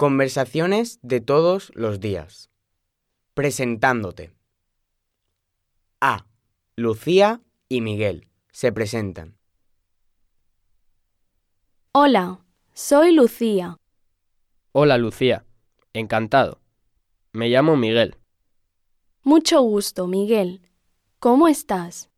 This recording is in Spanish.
Conversaciones de todos los días. Presentándote. A. Lucía y Miguel se presentan. Hola, soy Lucía. Hola Lucía, encantado. Me llamo Miguel. Mucho gusto, Miguel. ¿Cómo estás?